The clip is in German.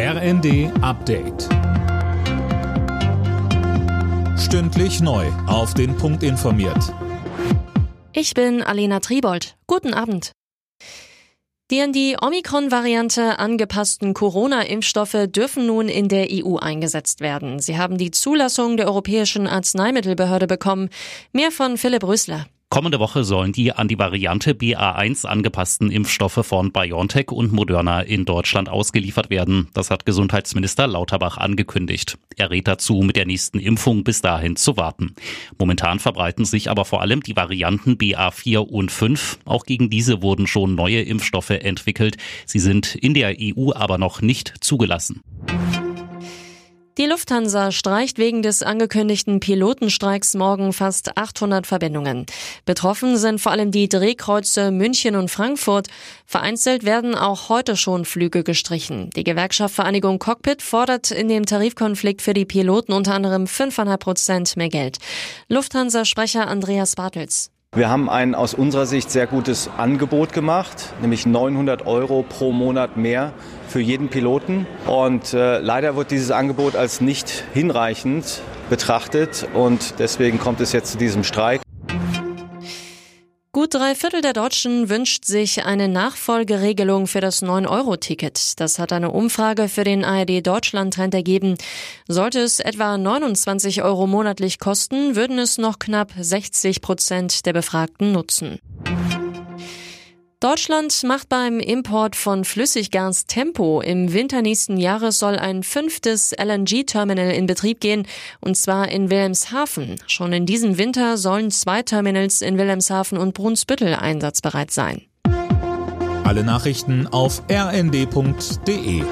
RND Update. Stündlich neu. Auf den Punkt informiert. Ich bin Alena Tribold. Guten Abend. Die an die Omikron-Variante angepassten Corona-Impfstoffe dürfen nun in der EU eingesetzt werden. Sie haben die Zulassung der Europäischen Arzneimittelbehörde bekommen. Mehr von Philipp Rösler. Kommende Woche sollen die an die Variante BA1 angepassten Impfstoffe von BioNTech und Moderna in Deutschland ausgeliefert werden. Das hat Gesundheitsminister Lauterbach angekündigt. Er rät dazu, mit der nächsten Impfung bis dahin zu warten. Momentan verbreiten sich aber vor allem die Varianten BA4 und 5. Auch gegen diese wurden schon neue Impfstoffe entwickelt. Sie sind in der EU aber noch nicht zugelassen. Die Lufthansa streicht wegen des angekündigten Pilotenstreiks morgen fast 800 Verbindungen. Betroffen sind vor allem die Drehkreuze München und Frankfurt. Vereinzelt werden auch heute schon Flüge gestrichen. Die Gewerkschaft Vereinigung Cockpit fordert in dem Tarifkonflikt für die Piloten unter anderem 5,5 Prozent mehr Geld. Lufthansa-Sprecher Andreas Bartels. Wir haben ein aus unserer Sicht sehr gutes Angebot gemacht, nämlich 900 Euro pro Monat mehr für jeden Piloten. Und äh, leider wird dieses Angebot als nicht hinreichend betrachtet und deswegen kommt es jetzt zu diesem Streik. Gut drei Viertel der Deutschen wünscht sich eine Nachfolgeregelung für das 9-Euro-Ticket. Das hat eine Umfrage für den ARD Deutschland-Trend ergeben. Sollte es etwa 29 Euro monatlich kosten, würden es noch knapp 60 Prozent der Befragten nutzen. Deutschland macht beim Import von Flüssiggas Tempo. Im Winter nächsten Jahres soll ein fünftes LNG-Terminal in Betrieb gehen, und zwar in Wilhelmshaven. Schon in diesem Winter sollen zwei Terminals in Wilhelmshaven und Brunsbüttel einsatzbereit sein. Alle Nachrichten auf rnd.de